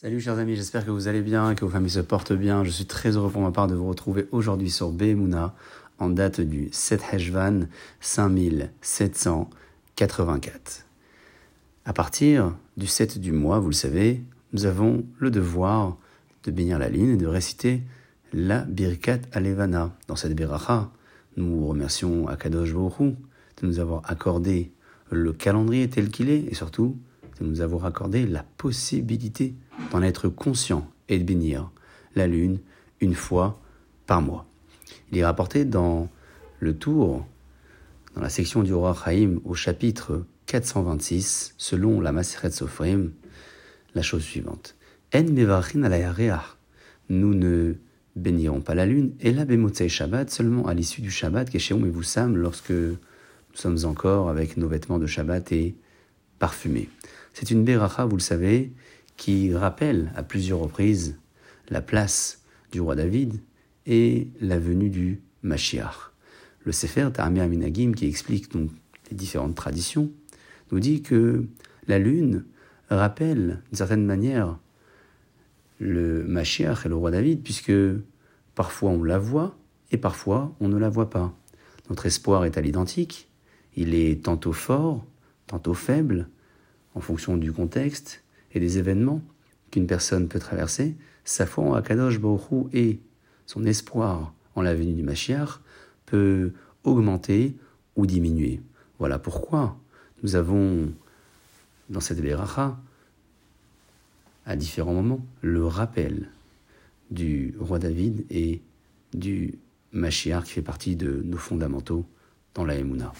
Salut chers amis, j'espère que vous allez bien, que vos familles se portent bien. Je suis très heureux pour ma part de vous retrouver aujourd'hui sur Behemuna en date du 7 Heshvan 5784. À partir du 7 du mois, vous le savez, nous avons le devoir de bénir la lune et de réciter la Birkat Alevana. Dans cette Beracha, nous remercions Akadosh Baruch de nous avoir accordé le calendrier tel qu'il est et surtout nous avoir accordé la possibilité d'en être conscient et de bénir la lune une fois par mois. Il est rapporté dans le tour, dans la section du roi Chaim, au chapitre 426, selon la Maseret Sofrim, la chose suivante. En Nous ne bénirons pas la lune, et la Bemotzei Shabbat seulement à l'issue du Shabbat, et Voussam, lorsque nous sommes encore avec nos vêtements de Shabbat et C'est une Beracha, vous le savez, qui rappelle à plusieurs reprises la place du roi David et la venue du Mashiach. Le Sefer Ta'amir Aminagim, qui explique donc les différentes traditions, nous dit que la lune rappelle d'une certaine manière le Mashiach et le roi David, puisque parfois on la voit et parfois on ne la voit pas. Notre espoir est à l'identique, il est tantôt fort, tantôt faible, en fonction du contexte et des événements qu'une personne peut traverser, sa foi en Akadosh Baruch et son espoir en la venue du Mashiach peut augmenter ou diminuer. Voilà pourquoi nous avons dans cette Beracha, à différents moments, le rappel du roi David et du Mashiach qui fait partie de nos fondamentaux dans la Emouna.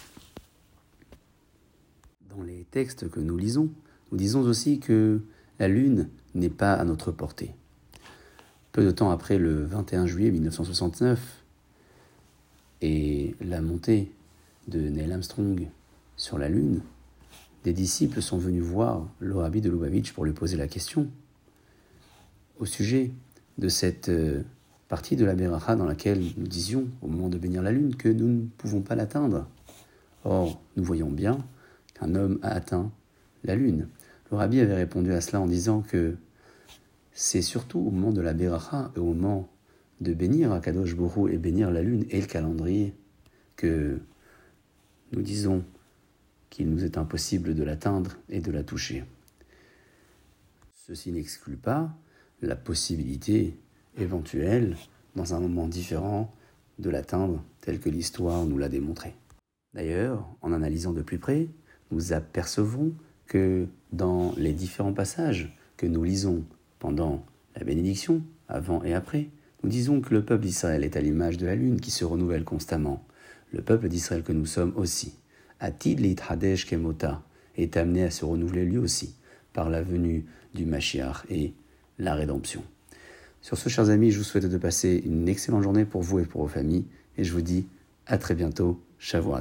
Dans les textes que nous lisons, nous disons aussi que la Lune n'est pas à notre portée. Peu de temps après le 21 juillet 1969 et la montée de Neil Armstrong sur la Lune, des disciples sont venus voir le rabbi de Lubavitch pour lui poser la question au sujet de cette euh, partie de la Beracha dans laquelle nous disions, au moment de bénir la Lune, que nous ne pouvons pas l'atteindre. Or, nous voyons bien qu'un homme a atteint la Lune. Le rabbi avait répondu à cela en disant que c'est surtout au moment de la Beracha et au moment de bénir Akadosh Borou et bénir la Lune et le calendrier que nous disons qu'il nous est impossible de l'atteindre et de la toucher. Ceci n'exclut pas la possibilité éventuelle, dans un moment différent, de l'atteindre tel que l'histoire nous l'a démontré. D'ailleurs, en analysant de plus près, nous apercevons que dans les différents passages que nous lisons pendant la bénédiction, avant et après, nous disons que le peuple d'Israël est à l'image de la lune qui se renouvelle constamment. Le peuple d'Israël que nous sommes aussi, Atid Hadesh Kemota, est amené à se renouveler lui aussi par la venue du Mashiach et la rédemption. Sur ce, chers amis, je vous souhaite de passer une excellente journée pour vous et pour vos familles, et je vous dis à très bientôt. Shavuot.